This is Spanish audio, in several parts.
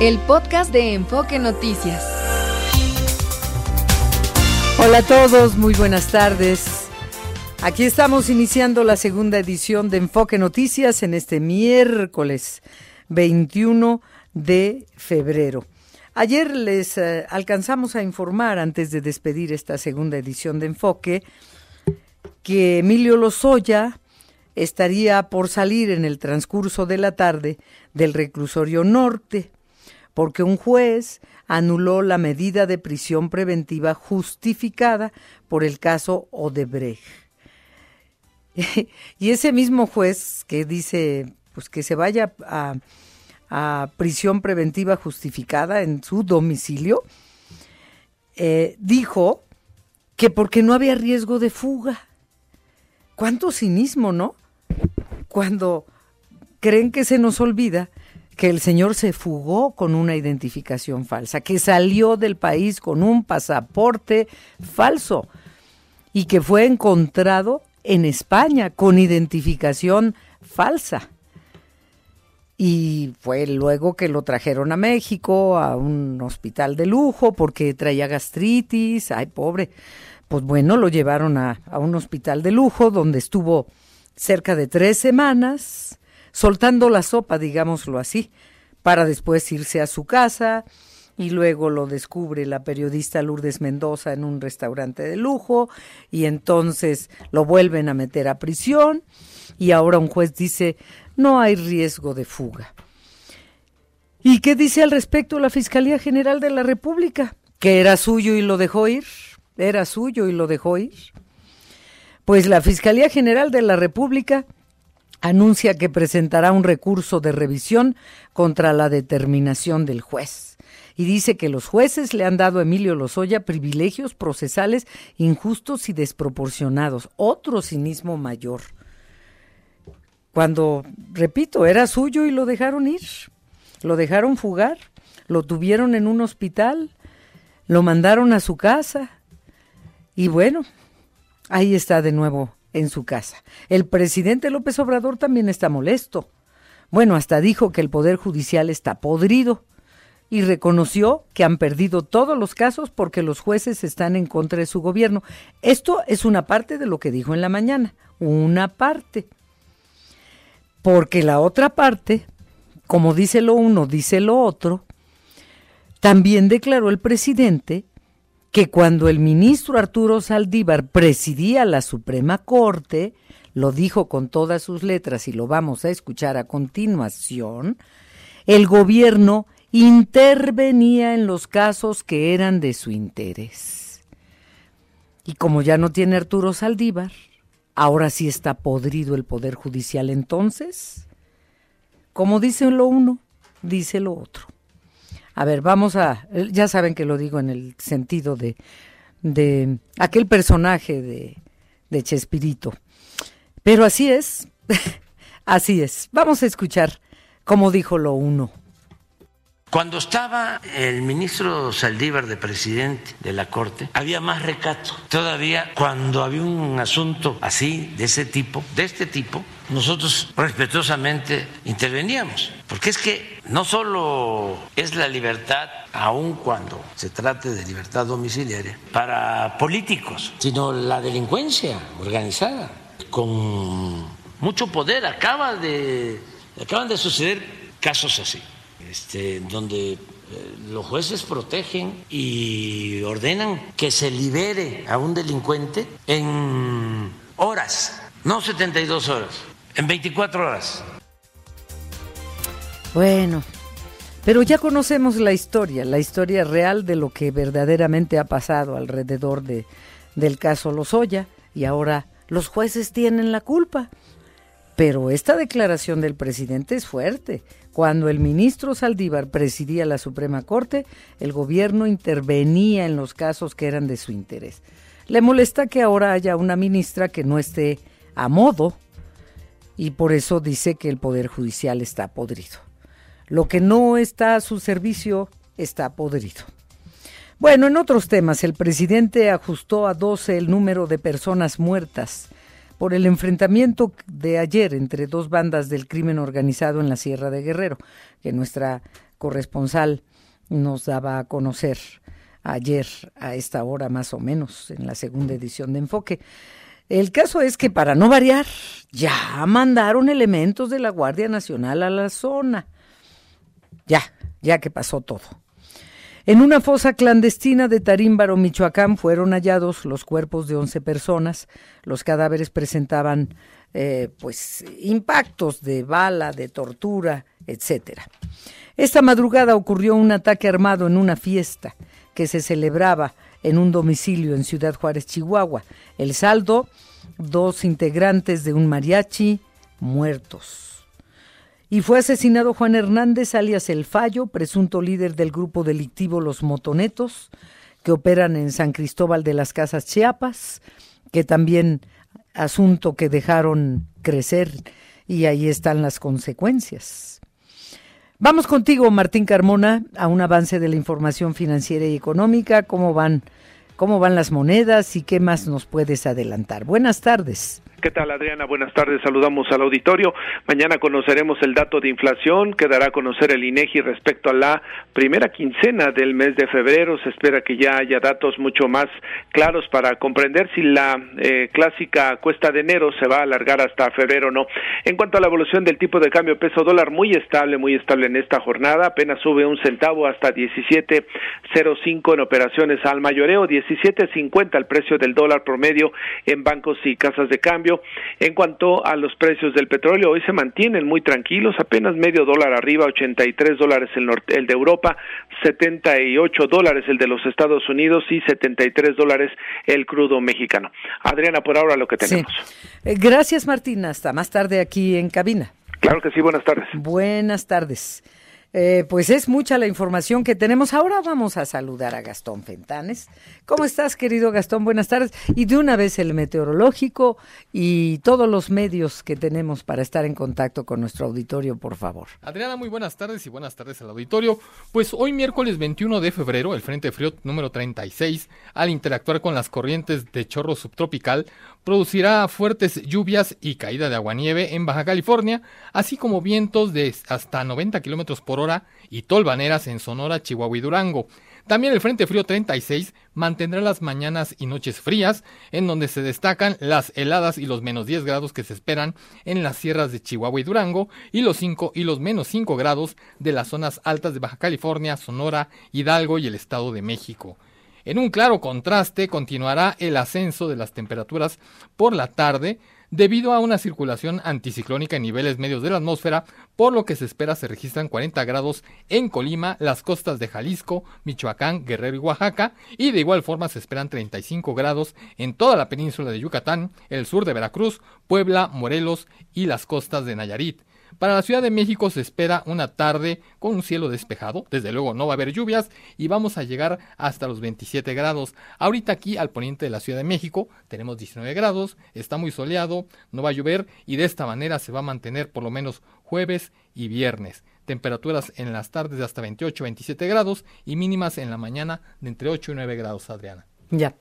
el podcast de Enfoque Noticias. Hola a todos, muy buenas tardes. Aquí estamos iniciando la segunda edición de Enfoque Noticias en este miércoles 21 de febrero. Ayer les eh, alcanzamos a informar, antes de despedir esta segunda edición de Enfoque, que Emilio Lozoya estaría por salir en el transcurso de la tarde del reclusorio norte porque un juez anuló la medida de prisión preventiva justificada por el caso Odebrecht. y ese mismo juez que dice pues que se vaya a, prisión preventiva justificada en su domicilio, eh, dijo que porque no había riesgo de fuga. ¿Cuánto cinismo, no? Cuando creen que se nos olvida que el señor se fugó con una identificación falsa, que salió del país con un pasaporte falso y que fue encontrado en España con identificación falsa. Y fue luego que lo trajeron a México, a un hospital de lujo, porque traía gastritis. Ay, pobre. Pues bueno, lo llevaron a, a un hospital de lujo donde estuvo cerca de tres semanas soltando la sopa, digámoslo así, para después irse a su casa y luego lo descubre la periodista Lourdes Mendoza en un restaurante de lujo y entonces lo vuelven a meter a prisión y ahora un juez dice no hay riesgo de fuga. ¿Y qué dice al respecto la Fiscalía General de la República? Que era suyo y lo dejó ir. Era suyo y lo dejó ir. Pues la Fiscalía General de la República anuncia que presentará un recurso de revisión contra la determinación del juez. Y dice que los jueces le han dado a Emilio Lozoya privilegios procesales injustos y desproporcionados. Otro cinismo mayor. Cuando, repito, era suyo y lo dejaron ir. Lo dejaron fugar. Lo tuvieron en un hospital. Lo mandaron a su casa. Y bueno, ahí está de nuevo en su casa. El presidente López Obrador también está molesto. Bueno, hasta dijo que el Poder Judicial está podrido y reconoció que han perdido todos los casos porque los jueces están en contra de su gobierno. Esto es una parte de lo que dijo en la mañana, una parte. Porque la otra parte, como dice lo uno, dice lo otro, también declaró el presidente que cuando el ministro Arturo Saldívar presidía la Suprema Corte, lo dijo con todas sus letras y lo vamos a escuchar a continuación, el gobierno intervenía en los casos que eran de su interés. Y como ya no tiene Arturo Saldívar, ahora sí está podrido el Poder Judicial entonces. Como dice lo uno, dice lo otro. A ver, vamos a, ya saben que lo digo en el sentido de, de aquel personaje de, de Chespirito. Pero así es, así es. Vamos a escuchar cómo dijo lo uno. Cuando estaba el ministro Saldívar de presidente de la Corte, había más recato. Todavía cuando había un asunto así, de ese tipo, de este tipo, nosotros respetuosamente interveníamos. Porque es que no solo es la libertad, aun cuando se trate de libertad domiciliaria, para políticos, sino la delincuencia organizada, con mucho poder. Acaba de, acaban de suceder casos así este, donde eh, los jueces protegen y ordenan que se libere a un delincuente en horas, no 72 horas, en 24 horas. Bueno, pero ya conocemos la historia, la historia real de lo que verdaderamente ha pasado alrededor de, del caso Lozoya y ahora los jueces tienen la culpa. Pero esta declaración del presidente es fuerte. Cuando el ministro Saldívar presidía la Suprema Corte, el gobierno intervenía en los casos que eran de su interés. Le molesta que ahora haya una ministra que no esté a modo y por eso dice que el Poder Judicial está podrido. Lo que no está a su servicio está podrido. Bueno, en otros temas, el presidente ajustó a 12 el número de personas muertas por el enfrentamiento de ayer entre dos bandas del crimen organizado en la Sierra de Guerrero, que nuestra corresponsal nos daba a conocer ayer a esta hora más o menos en la segunda edición de Enfoque. El caso es que para no variar, ya mandaron elementos de la Guardia Nacional a la zona. Ya, ya que pasó todo. En una fosa clandestina de Tarímbaro, Michoacán, fueron hallados los cuerpos de 11 personas. Los cadáveres presentaban eh, pues impactos de bala, de tortura, etcétera. Esta madrugada ocurrió un ataque armado en una fiesta que se celebraba en un domicilio en Ciudad Juárez, Chihuahua. El saldo, dos integrantes de un mariachi muertos. Y fue asesinado Juan Hernández, alias El Fallo, presunto líder del grupo delictivo Los Motonetos, que operan en San Cristóbal de las Casas Chiapas, que también asunto que dejaron crecer y ahí están las consecuencias. Vamos contigo, Martín Carmona, a un avance de la información financiera y económica, cómo van, cómo van las monedas y qué más nos puedes adelantar. Buenas tardes. ¿Qué tal, Adriana? Buenas tardes. Saludamos al auditorio. Mañana conoceremos el dato de inflación que dará a conocer el INEGI respecto a la primera quincena del mes de febrero. Se espera que ya haya datos mucho más claros para comprender si la eh, clásica cuesta de enero se va a alargar hasta febrero o no. En cuanto a la evolución del tipo de cambio peso dólar, muy estable, muy estable en esta jornada. Apenas sube un centavo hasta 17.05 en operaciones al mayoreo, 17.50 el precio del dólar promedio en bancos y casas de cambio en cuanto a los precios del petróleo, hoy se mantienen muy tranquilos, apenas medio dólar arriba, 83 dólares el, el de Europa, 78 dólares el de los Estados Unidos y 73 dólares el crudo mexicano. Adriana, por ahora lo que tenemos. Eh, gracias, Martín. Hasta más tarde aquí en cabina. Claro que sí, buenas tardes. Buenas tardes. Eh, pues es mucha la información que tenemos. Ahora vamos a saludar a Gastón Fentanes. ¿Cómo estás, querido Gastón? Buenas tardes. Y de una vez el meteorológico y todos los medios que tenemos para estar en contacto con nuestro auditorio, por favor. Adriana, muy buenas tardes y buenas tardes al auditorio. Pues hoy miércoles 21 de febrero, el Frente Frío número 36, al interactuar con las corrientes de chorro subtropical, producirá fuertes lluvias y caída de aguanieve en Baja California, así como vientos de hasta 90 kilómetros por hora y tolvaneras en Sonora, Chihuahua y Durango. También el Frente Frío 36 mantendrá las mañanas y noches frías, en donde se destacan las heladas y los menos 10 grados que se esperan en las sierras de Chihuahua y Durango, y los 5 y los menos 5 grados de las zonas altas de Baja California, Sonora, Hidalgo y el Estado de México. En un claro contraste continuará el ascenso de las temperaturas por la tarde debido a una circulación anticiclónica en niveles medios de la atmósfera, por lo que se espera se registran 40 grados en Colima, las costas de Jalisco, Michoacán, Guerrero y Oaxaca, y de igual forma se esperan 35 grados en toda la península de Yucatán, el sur de Veracruz, Puebla, Morelos y las costas de Nayarit. Para la Ciudad de México se espera una tarde con un cielo despejado, desde luego no va a haber lluvias y vamos a llegar hasta los 27 grados. Ahorita aquí al poniente de la Ciudad de México tenemos 19 grados, está muy soleado, no va a llover y de esta manera se va a mantener por lo menos jueves y viernes. Temperaturas en las tardes de hasta 28, 27 grados y mínimas en la mañana de entre 8 y 9 grados, Adriana. Ya.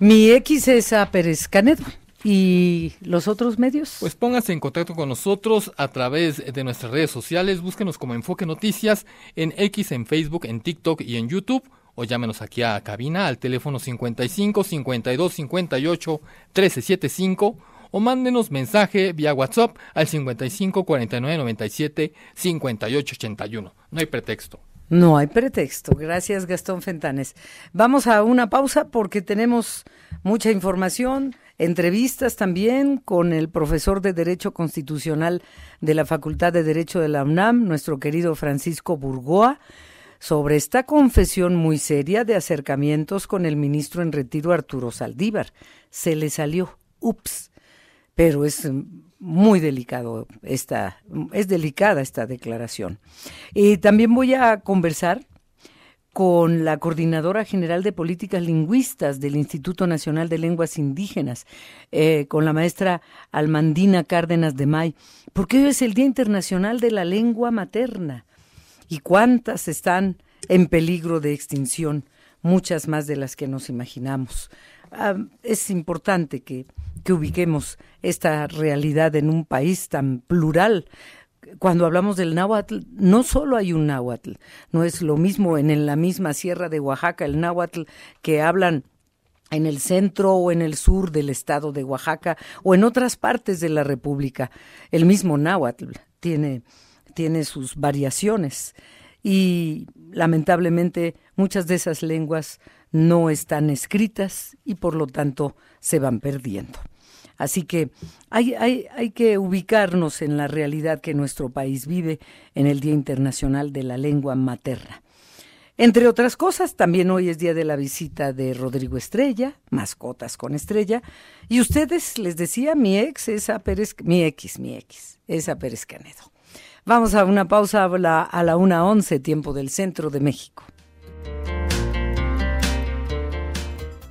Mi X es a Pérez Canedo. ¿Y los otros medios? Pues pónganse en contacto con nosotros a través de nuestras redes sociales, búsquenos como Enfoque Noticias en X, en Facebook, en TikTok y en YouTube o llámenos aquí a cabina al teléfono 55 52 58 1375 o mándenos mensaje vía WhatsApp al 55 49 97 58 81. No hay pretexto. No hay pretexto. Gracias, Gastón Fentanes. Vamos a una pausa porque tenemos mucha información entrevistas también con el profesor de Derecho Constitucional de la Facultad de Derecho de la UNAM, nuestro querido Francisco Burgoa, sobre esta confesión muy seria de acercamientos con el ministro en retiro Arturo Saldívar. Se le salió, ups, pero es muy delicado esta, es delicada esta declaración. Y también voy a conversar con la Coordinadora General de Políticas Lingüistas del Instituto Nacional de Lenguas Indígenas, eh, con la maestra Almandina Cárdenas de May, porque hoy es el Día Internacional de la Lengua Materna. ¿Y cuántas están en peligro de extinción? muchas más de las que nos imaginamos. Ah, es importante que, que ubiquemos esta realidad en un país tan plural, cuando hablamos del náhuatl, no solo hay un náhuatl, no es lo mismo en, la misma sierra de Oaxaca el náhuatl que hablan en el centro o en el sur del estado de Oaxaca o en otras partes de la República. El mismo náhuatl tiene, tiene sus variaciones y lamentablemente muchas de esas lenguas no están escritas y por lo tanto se van perdiendo. Así que hay, hay, hay, que ubicarnos en la realidad que nuestro país vive en el Día Internacional de la Lengua Materna. Entre otras cosas, también hoy es día de la visita de Rodrigo Estrella, mascotas con Estrella, y ustedes, les decía, mi ex, esa Pérez, mi ex, mi ex, esa Pérez Canedo. Vamos a una pausa a la, a la 1.11, tiempo del centro de México.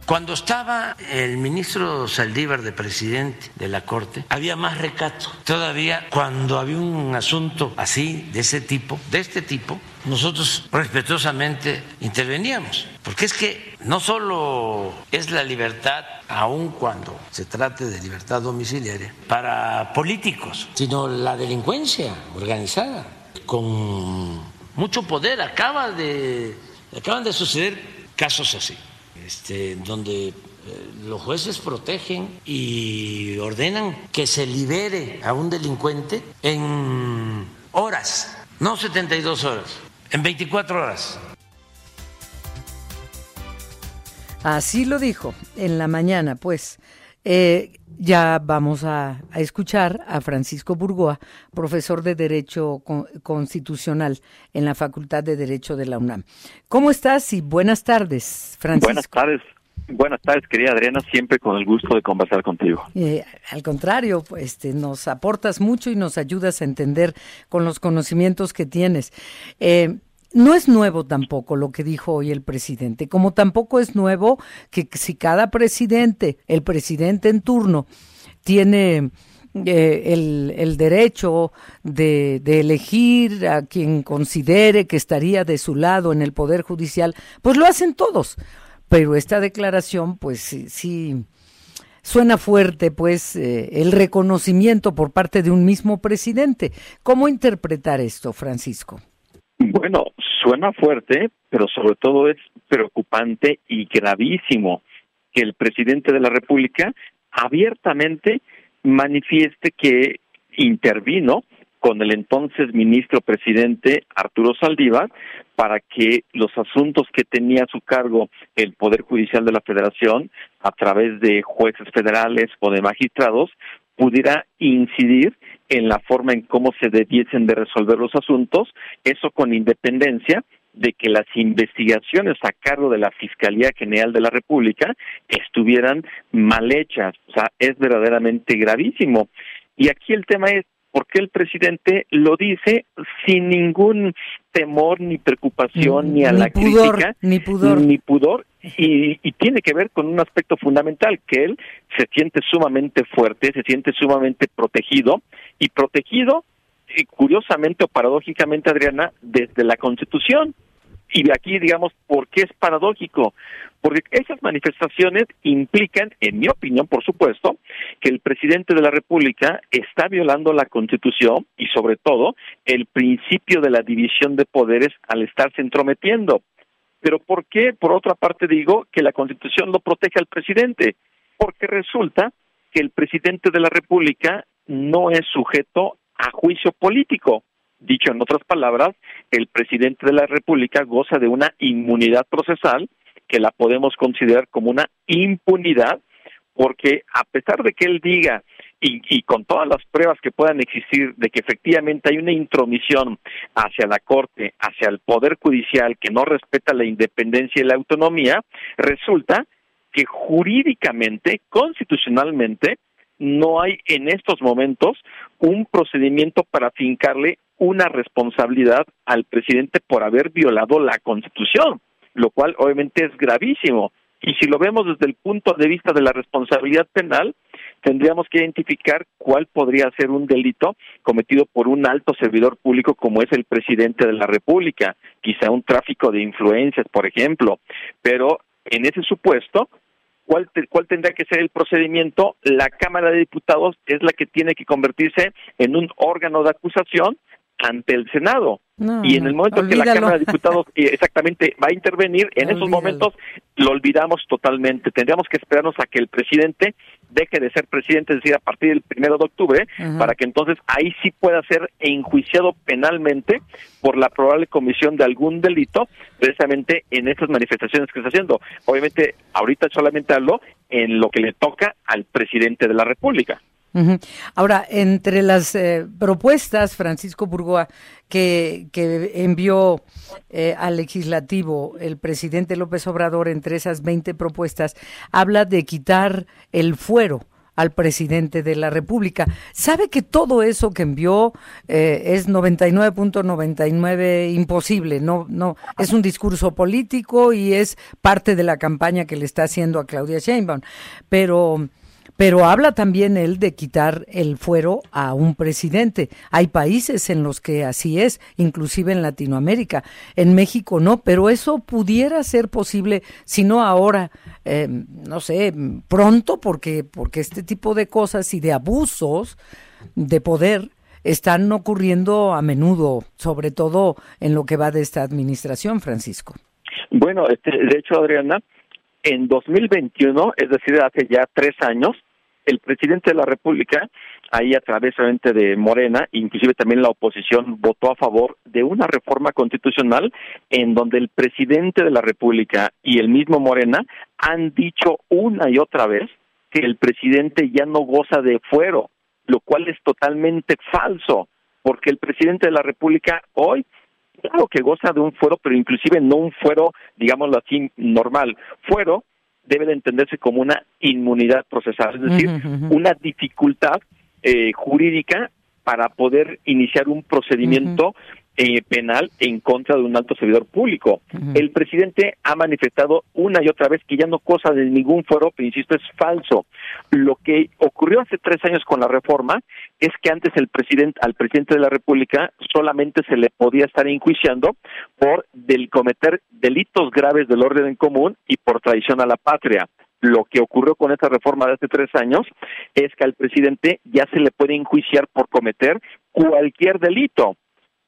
Cuando estaba el ministro Saldívar de presidente de la Corte, había más recato. Todavía cuando había un asunto así, de ese tipo, de este tipo, nosotros respetuosamente interveníamos. Porque es que no solo es la libertad, aun cuando se trate de libertad domiciliaria, para políticos, sino la delincuencia organizada, con mucho poder. Acaba de, acaban de suceder casos así este, donde eh, los jueces protegen y ordenan que se libere a un delincuente en horas, no 72 horas, en 24 horas. Así lo dijo en la mañana, pues. Eh, ya vamos a, escuchar a Francisco Burgoa, profesor de Derecho Constitucional en la Facultad de Derecho de la UNAM. ¿Cómo estás y buenas tardes, Francisco? Buenas tardes. Buenas tardes, querida Adriana, siempre con el gusto de conversar contigo. Eh, al contrario, pues, este, nos aportas mucho y nos ayudas a entender con los conocimientos que tienes. Eh, no es nuevo tampoco lo que dijo hoy el presidente, como tampoco es nuevo que si cada presidente, el presidente en turno, tiene eh, el, derecho de, elegir a quien considere que estaría de su lado en el Poder Judicial, pues lo hacen todos. Pero esta declaración, pues sí, sí suena fuerte, pues, eh, el reconocimiento por parte de un mismo presidente. ¿Cómo interpretar esto, Francisco? Bueno, suena fuerte, pero sobre todo es preocupante y gravísimo que el presidente de la República abiertamente manifieste que intervino con el entonces ministro presidente Arturo Saldívar para que los asuntos que tenía a su cargo el Poder Judicial de la Federación a través de jueces federales o de magistrados pudiera incidir en la forma en cómo se debiesen de resolver los asuntos, eso con independencia de que las investigaciones a cargo de la Fiscalía General de la República estuvieran mal hechas. O sea, es verdaderamente gravísimo. Y aquí el tema es, ¿por qué el presidente lo dice sin ningún temor ni preocupación ni a la crítica? Ni pudor. Ni pudor y, y, tiene que ver con un aspecto fundamental, que él se siente sumamente fuerte, se siente sumamente protegido, y protegido, eh, curiosamente o paradójicamente, Adriana, desde la Constitución. Y de aquí, digamos, ¿por qué es paradójico? Porque esas manifestaciones implican, en mi opinión, por supuesto, que el presidente de la República está violando la Constitución y, sobre todo, el principio de la división de poderes al estarse entrometiendo. Pero ¿por qué, por otra parte, digo que la Constitución lo protege al presidente? Porque resulta que el presidente de la República no es sujeto a juicio político. Dicho en otras palabras, el presidente de la República goza de una inmunidad procesal que la podemos considerar como una impunidad, porque a pesar de que él diga y, con todas las pruebas que puedan existir de que efectivamente hay una intromisión hacia la Corte, hacia el Poder Judicial que no respeta la independencia y la autonomía, resulta que jurídicamente, constitucionalmente, no hay en estos momentos un procedimiento para fincarle una responsabilidad al presidente por haber violado la Constitución, lo cual obviamente es gravísimo. Y si lo vemos desde el punto de vista de la responsabilidad penal, tendríamos que identificar cuál podría ser un delito cometido por un alto servidor público como es el presidente de la República, quizá un tráfico de influencias, por ejemplo, pero en ese supuesto ¿Cuál, ¿Cuál, tendrá que ser el procedimiento? La Cámara de Diputados es la que tiene que convertirse en un órgano de acusación ante el Senado y en el momento en que la Cámara de Diputados eh, exactamente va a intervenir, en esos momentos lo olvidamos totalmente. Tendríamos que esperarnos a que el presidente deje de ser presidente, es decir, a partir del primero de octubre, para que entonces ahí sí pueda ser enjuiciado penalmente por la probable comisión de algún delito, precisamente en estas manifestaciones que está haciendo. Obviamente, ahorita solamente hablo en lo que le toca al presidente de la República. Ahora, entre las eh, propuestas, Francisco Burgoa, que, que envió eh, al legislativo el presidente López Obrador, entre esas 20 propuestas, habla de quitar el fuero al presidente de la República. ¿Sabe que todo eso que envió eh, es 99.99 imposible? No, no, es un discurso político y es parte de la campaña que le está haciendo a Claudia Sheinbaum. Pero pero habla también él de quitar el fuero a un presidente. Hay países en los que así es, inclusive en Latinoamérica. En México no, pero eso pudiera ser posible, si no ahora, eh, no sé, pronto, porque, porque este tipo de cosas y de abusos de poder están ocurriendo a menudo, sobre todo en lo que va de esta administración, Francisco. Bueno, este, de hecho, Adriana, en 2021, es decir, hace ya tres años, el presidente de la República, ahí a través de Morena, inclusive también la oposición, votó a favor de una reforma constitucional en donde el presidente de la República y el mismo Morena han dicho una y otra vez que el presidente ya no goza de fuero, lo cual es totalmente falso, porque el presidente de la República hoy claro que goza de un fuero, pero inclusive no un fuero, digámoslo así, normal. Fuero debe de entenderse como una inmunidad procesal, es decir, una dificultad eh, jurídica para poder iniciar un procedimiento eh, penal en contra de un alto servidor público. El presidente ha manifestado una y otra vez que ya no cosa de ningún foro, pero insisto, es falso. Lo que ocurrió hace tres años con la reforma es que antes el presidente, al presidente de la República solamente se le podía estar enjuiciando por del cometer delitos graves del orden en común y por traición a la patria lo que ocurrió con esta reforma de hace tres años es que al presidente ya se le puede enjuiciar por cometer cualquier delito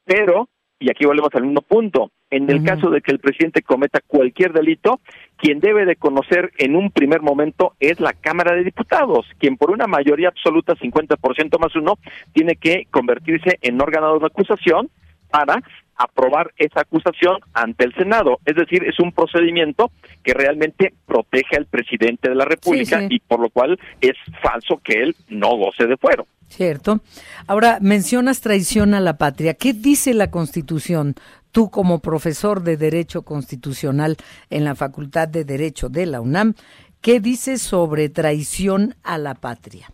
pero, y aquí volvemos al mismo punto, en el caso de que el presidente cometa cualquier delito, quien debe de conocer en un primer momento es la Cámara de Diputados, quien por una mayoría absoluta, 50% más uno, tiene que convertirse en órgano de acusación para aprobar esa acusación ante el Senado. Es decir, es un procedimiento que realmente protege al presidente de la República y por lo cual es falso que él no goce de fuero. Cierto. Ahora, mencionas traición a la patria. ¿Qué dice la Constitución? Tú como profesor de Derecho Constitucional en la Facultad de Derecho de la UNAM, ¿qué dice sobre traición a la patria?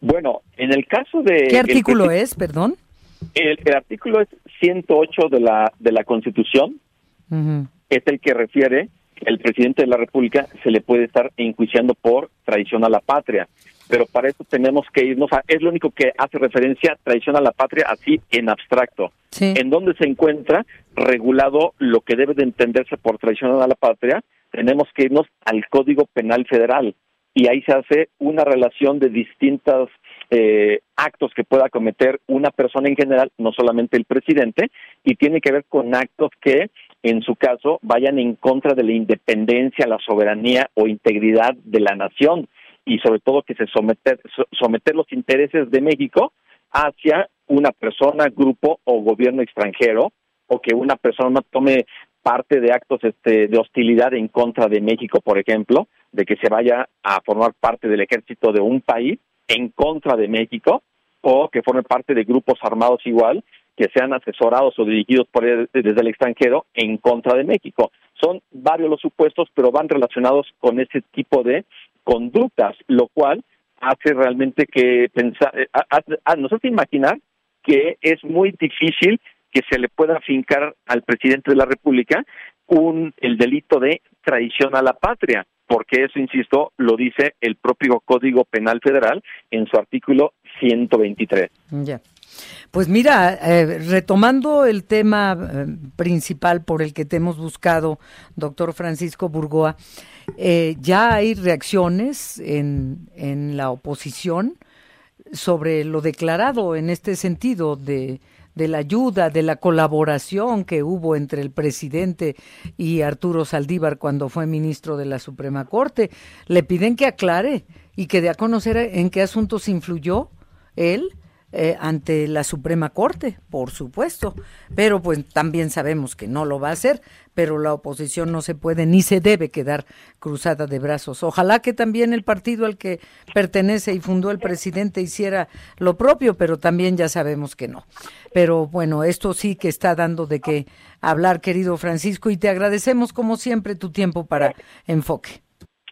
Bueno, en el caso de... ¿Qué artículo es, perdón? El, artículo es 108 de la, de la Constitución. Es el que refiere que el presidente de la República se le puede estar enjuiciando por traición a la patria pero para eso tenemos que irnos a, es lo único que hace referencia a traición a la patria así en abstracto. En donde se encuentra regulado lo que debe de entenderse por traición a la patria, tenemos que irnos al Código Penal Federal y ahí se hace una relación de distintos eh, actos que pueda cometer una persona en general, no solamente el presidente, y tiene que ver con actos que en su caso vayan en contra de la independencia, la soberanía o integridad de la nación y sobre todo que se someter, someter los intereses de México hacia una persona, grupo o gobierno extranjero o que una persona tome parte de actos este, de hostilidad en contra de México, por ejemplo, de que se vaya a formar parte del ejército de un país en contra de México o que forme parte de grupos armados igual que sean asesorados o dirigidos por desde el extranjero en contra de México. Son varios los supuestos, pero van relacionados con ese tipo de conductas, lo cual hace realmente que pensar, eh, nos hace imaginar que es muy difícil que se le pueda fincar al presidente de la República un el delito de traición a la patria, porque eso, insisto, lo dice el propio Código Penal Federal en su artículo 123. Ya. Pues mira, eh, retomando el tema eh, principal por el que te hemos buscado, doctor Francisco Burgoa, eh, ya hay reacciones en, en la oposición sobre lo declarado en este sentido de, de la ayuda, de la colaboración que hubo entre el presidente y Arturo Saldívar cuando fue ministro de la Suprema Corte. Le piden que aclare y que dé a conocer en qué asuntos influyó él eh, ante la Suprema Corte, por supuesto, pero pues también sabemos que no lo va a hacer, pero la oposición no se puede ni se debe quedar cruzada de brazos. Ojalá que también el partido al que pertenece y fundó el presidente hiciera lo propio, pero también ya sabemos que no. Pero bueno, esto sí que está dando de qué hablar, querido Francisco, y te agradecemos como siempre tu tiempo para enfoque.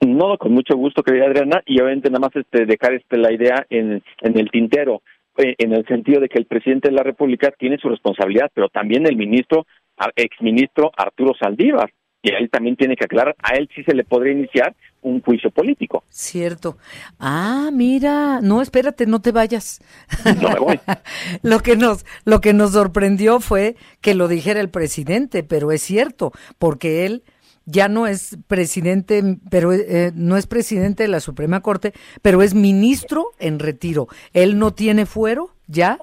No, con mucho gusto, querida Adriana, y obviamente nada más este, dejar este, la idea en, en el tintero. Eh, en el sentido de que el presidente de la República tiene su responsabilidad, pero también el ministro, exministro Arturo Saldívar. Y él también tiene que aclarar, a él sí se le podría iniciar un juicio político. Cierto. Ah, mira, no, espérate, no te vayas. No me voy. lo que nos lo que nos sorprendió fue que lo dijera el presidente, pero es cierto, porque él ya no es presidente, pero eh, no es presidente de la Suprema Corte, pero es ministro en retiro. ¿Él no tiene fuero ya?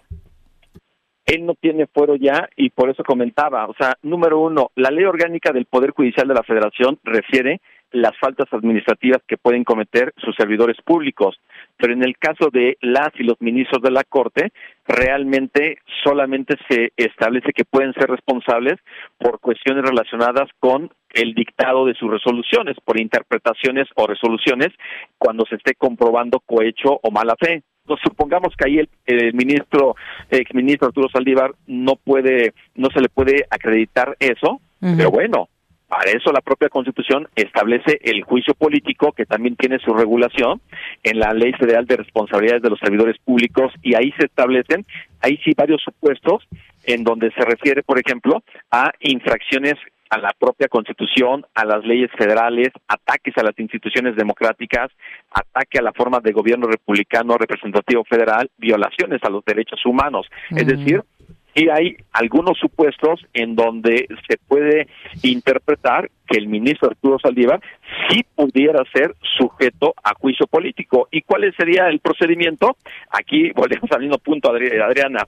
Él no tiene fuero ya y por eso comentaba, o sea, número uno, la ley orgánica del Poder Judicial de la Federación refiere las faltas administrativas que pueden cometer sus servidores públicos. Pero en el caso de las y los ministros de la Corte, realmente solamente se establece que pueden ser responsables por cuestiones relacionadas con el dictado de sus resoluciones, por interpretaciones o resoluciones, cuando se esté comprobando cohecho o mala fe. Entonces, supongamos que ahí el, el ministro, exministro Arturo Saldívar, no puede, no se le puede acreditar eso, pero bueno, para eso la propia Constitución establece el juicio político, que también tiene su regulación en la Ley Federal de Responsabilidades de los Servidores Públicos, y ahí se establecen, ahí sí, varios supuestos en donde se refiere, por ejemplo, a infracciones a la propia Constitución, a las leyes federales, ataques a las instituciones democráticas, ataque a la forma de gobierno republicano representativo federal, violaciones a los derechos humanos. Es decir, y hay algunos supuestos en donde se puede interpretar que el ministro Arturo Saldívar sí pudiera ser sujeto a juicio político. ¿Y cuál sería el procedimiento? Aquí volvemos al mismo punto, Adriana.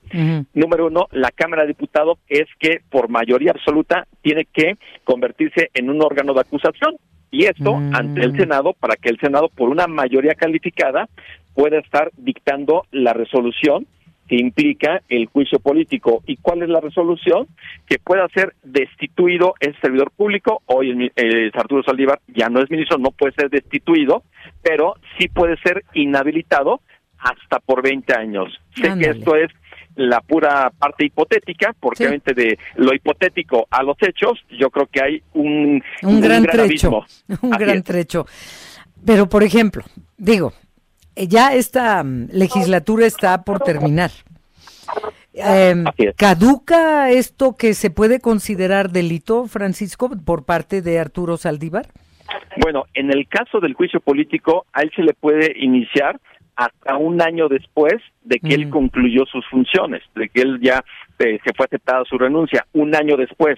Número uno, la Cámara de Diputados es que por mayoría absoluta tiene que convertirse en un órgano de acusación. Y esto Mm. ante el Senado, para que el Senado, por una mayoría calificada, pueda estar dictando la resolución que implica el juicio político. ¿Y cuál es la resolución? Que pueda ser destituido el servidor público. Hoy el, eh, Arturo Saldívar ya no es ministro, no puede ser destituido, pero sí puede ser inhabilitado hasta por 20 años. Sé que esto es la pura parte hipotética, porque Sí. de lo hipotético a los hechos, yo creo que hay un, un gran trecho, abismo. un Así gran es. trecho. Pero, por ejemplo, digo, ya esta mm, legislatura está por terminar. Eh, es. ¿Caduca esto que se puede considerar delito, Francisco, por parte de Arturo Saldívar? Bueno, en el caso del juicio político, a él se le puede iniciar hasta un año después de que él Mm. concluyó sus funciones, de que él ya eh, se fue aceptada su renuncia, un año después.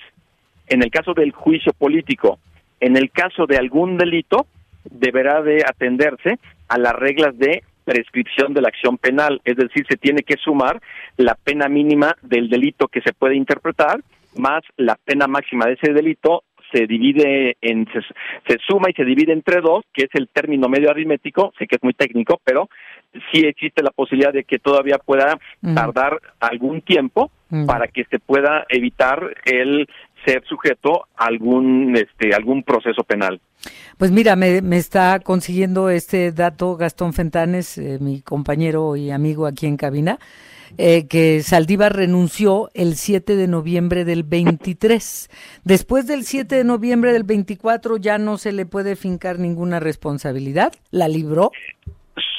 En el caso del juicio político, en el caso de algún delito, deberá de atenderse a las reglas de prescripción de la acción penal, es decir, se tiene que sumar la pena mínima del delito que se puede interpretar más la pena máxima de ese delito se divide en se, se suma y se divide entre dos, que es el término medio aritmético, sé que es muy técnico, pero sí existe la posibilidad de que todavía pueda tardar algún tiempo para que se pueda evitar el ser sujeto a algún este algún proceso penal. Pues mira, me, me está consiguiendo este dato Gastón Fentanes, eh, mi compañero y amigo aquí en cabina, eh, que Saldívar renunció el 7 de noviembre del 23. Después del 7 de noviembre del 24 ya no se le puede fincar ninguna responsabilidad. ¿La libró?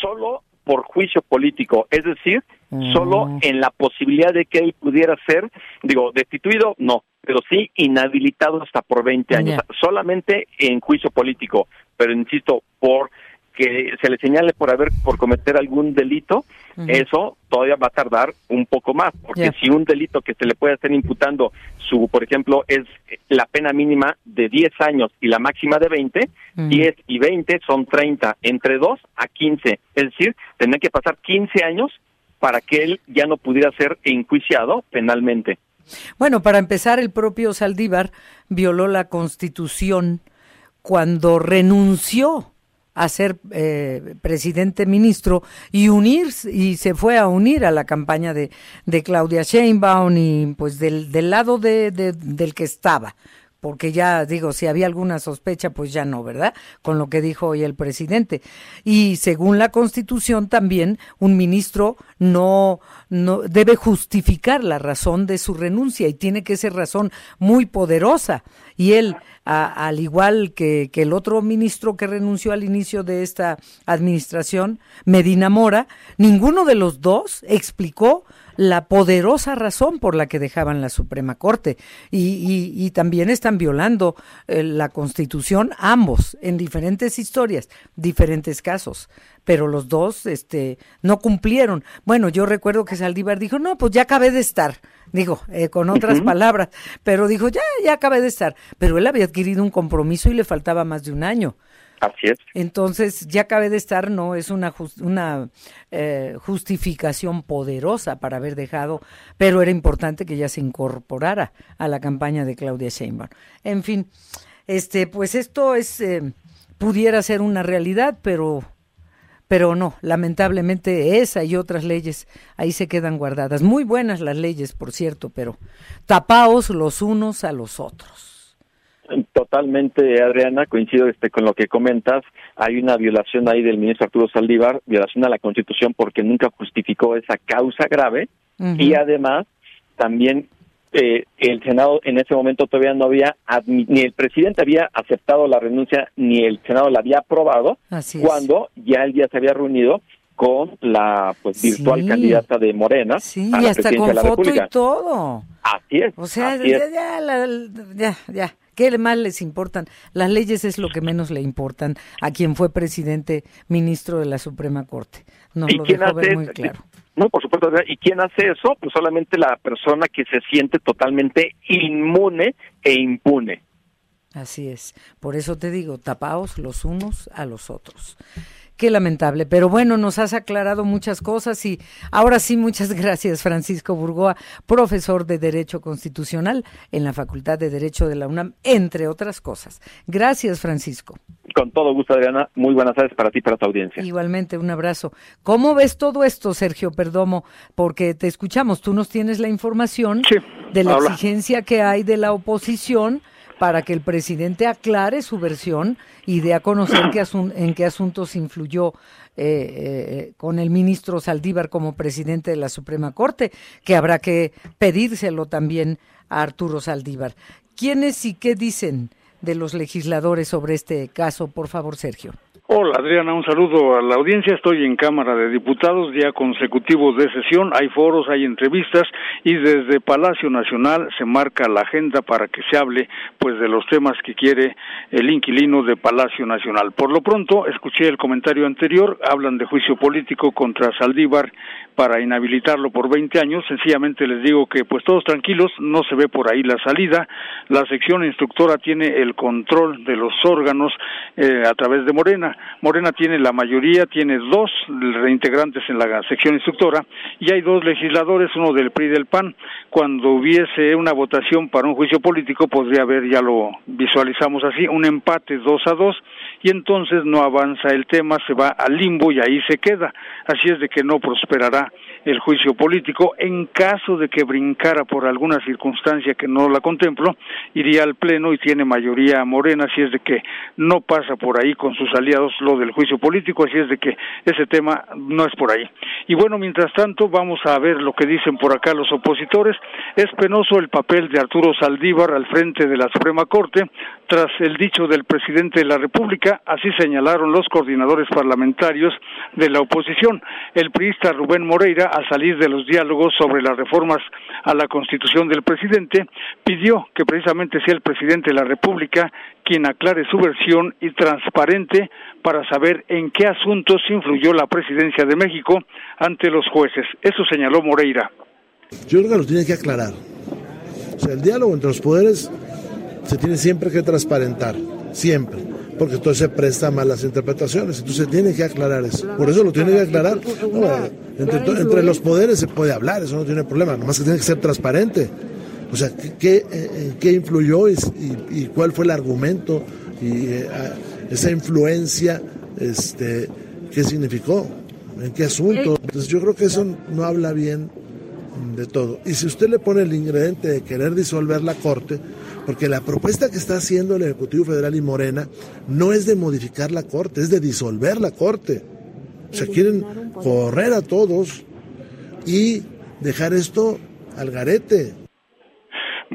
Solo por juicio político, es decir, Mm. solo en la posibilidad de que él pudiera ser, digo, destituido, no, pero sí inhabilitado hasta por 20 años, solamente en juicio político, pero insisto, por que se le señale por haber por cometer algún delito, eso todavía va a tardar un poco más, porque si un delito que se le puede estar imputando, su por ejemplo, es la pena mínima de 10 años y la máxima de 20, 10 y 20 son 30, entre 2 a 15, es decir, tendría que pasar 15 años para que él ya no pudiera ser enjuiciado penalmente. Bueno, para empezar, el propio Saldívar violó la Constitución cuando renunció a ser eh, presidente ministro y unir y se fue a unir a la campaña de, de Claudia Sheinbaum y pues del, del lado de, del que estaba porque ya digo, si había alguna sospecha, pues ya no, ¿verdad? Con lo que dijo hoy el presidente. Y según la Constitución también, un ministro no, no debe justificar la razón de su renuncia y tiene que ser razón muy poderosa. Y él, al igual que, que el otro ministro que renunció al inicio de esta administración, Medina Mora, ninguno de los dos explicó la poderosa razón por la que dejaban la Suprema Corte. Y, y, también están violando eh, la Constitución ambos, en diferentes historias, diferentes casos. Pero los dos este, no cumplieron. Bueno, yo recuerdo que Saldívar dijo, no, pues ya acabé de estar. Digo, eh, con otras palabras, pero dijo, ya, ya acabé de estar. Pero él había adquirido un compromiso y le faltaba más de un año. Así es. Entonces, ya cabe de estar, no es una, una eh, justificación poderosa para haber dejado, pero era importante que ya se incorporara a la campaña de Claudia Sheinbaum. En fin, este, pues esto es, eh, pudiera ser una realidad, pero, pero no, lamentablemente esa y otras leyes ahí se quedan guardadas. Muy buenas las leyes, por cierto, pero tapaos los unos a los otros. Totalmente, Adriana, coincido este, con lo que comentas. Hay una violación ahí del ministro Arturo Saldívar, violación a la Constitución porque nunca justificó esa causa grave y además también eh, el Senado en ese momento todavía no había, ni el presidente había aceptado la renuncia, ni el Senado la había aprobado, cuando ya el día se había reunido con la pues virtual candidata de Morena sí, a la hasta con foto y todo. Así es. O sea, ya, ya. ¿Qué más les importan? Las leyes es lo que menos le importan a quien fue presidente, ministro de la Suprema Corte. Nos lo dejó ver muy claro. No, por supuesto. ¿Y quién hace eso? Pues solamente la persona que se siente totalmente inmune e impune. Así es. Por eso te digo, tapaos los unos a los otros. Qué lamentable, pero bueno, nos has aclarado muchas cosas y ahora sí, muchas gracias Francisco Burgoa, profesor de Derecho Constitucional en la Facultad de Derecho de la UNAM, entre otras cosas. Gracias Francisco. Con todo gusto, Adriana. Muy buenas tardes para ti y para tu audiencia. Igualmente, un abrazo. ¿Cómo ves todo esto, Sergio Perdomo? Porque te escuchamos, tú nos tienes la información de la exigencia que hay de la oposición para que el presidente aclare su versión y dé a conocer en qué asuntos influyó eh, eh, con el ministro Saldívar como presidente de la Suprema Corte, que habrá que pedírselo también a Arturo Saldívar. ¿Quiénes y qué dicen de los legisladores sobre este caso? Por favor, Sergio. Hola Adriana, un saludo a la audiencia. Estoy en Cámara de Diputados, día consecutivo de sesión. Hay foros, hay entrevistas y desde Palacio Nacional se marca la agenda para que se hable pues de los temas que quiere el inquilino de Palacio Nacional. Por lo pronto, escuché el comentario anterior, hablan de juicio político contra Saldívar para inhabilitarlo por 20 años. Sencillamente les digo que pues todos tranquilos, no se ve por ahí la salida. La sección instructora tiene el control de los órganos eh, a través de Morena. Tiene la mayoría, tiene dos reintegrantes en la sección instructora y hay dos legisladores, uno del PRI y del PAN. Cuando hubiese una votación para un juicio político podría haber, ya lo visualizamos así, un empate dos a dos y entonces no avanza el tema, se va al limbo y ahí se queda. Así es de que no prosperará el juicio político. En caso de que brincara por alguna circunstancia que no la contemplo, iría al Pleno y tiene mayoría morena, así es de que no pasa por ahí con sus aliados lo del juicio político, así es de que ese tema no es por ahí. Y bueno, mientras tanto, vamos a ver lo que dicen por acá los opositores. Es penoso el papel de Arturo Saldívar al frente de la Suprema Corte, tras el dicho del presidente de la República, así señalaron los coordinadores parlamentarios de la oposición. El priista Rubén Moreira, al salir de los diálogos sobre las reformas a la Constitución del presidente, pidió que precisamente sea el presidente de la República quien aclare su versión y transparente para saber en qué asuntos influyó la presidencia de México ante los jueces. Eso señaló Moreira. Yo creo que lo tiene que aclarar. O sea, el diálogo entre los poderes se tiene siempre que transparentar, siempre, porque entonces se presta malas interpretaciones, entonces tiene que aclarar eso. Por eso lo tiene que aclarar. entre, los poderes se puede hablar, eso no tiene problema, nomás que tiene que ser transparente. O sea, ¿qué, qué influyó y, cuál fue el argumento y eh, esa influencia, este, qué significó, en qué asunto? Entonces yo creo que eso no habla bien de todo. Y si usted le pone el ingrediente de querer disolver la Corte, porque la propuesta que está haciendo el Ejecutivo Federal y Morena no es de modificar la Corte, es de disolver la Corte. O sea, quieren correr a todos y dejar esto al garete.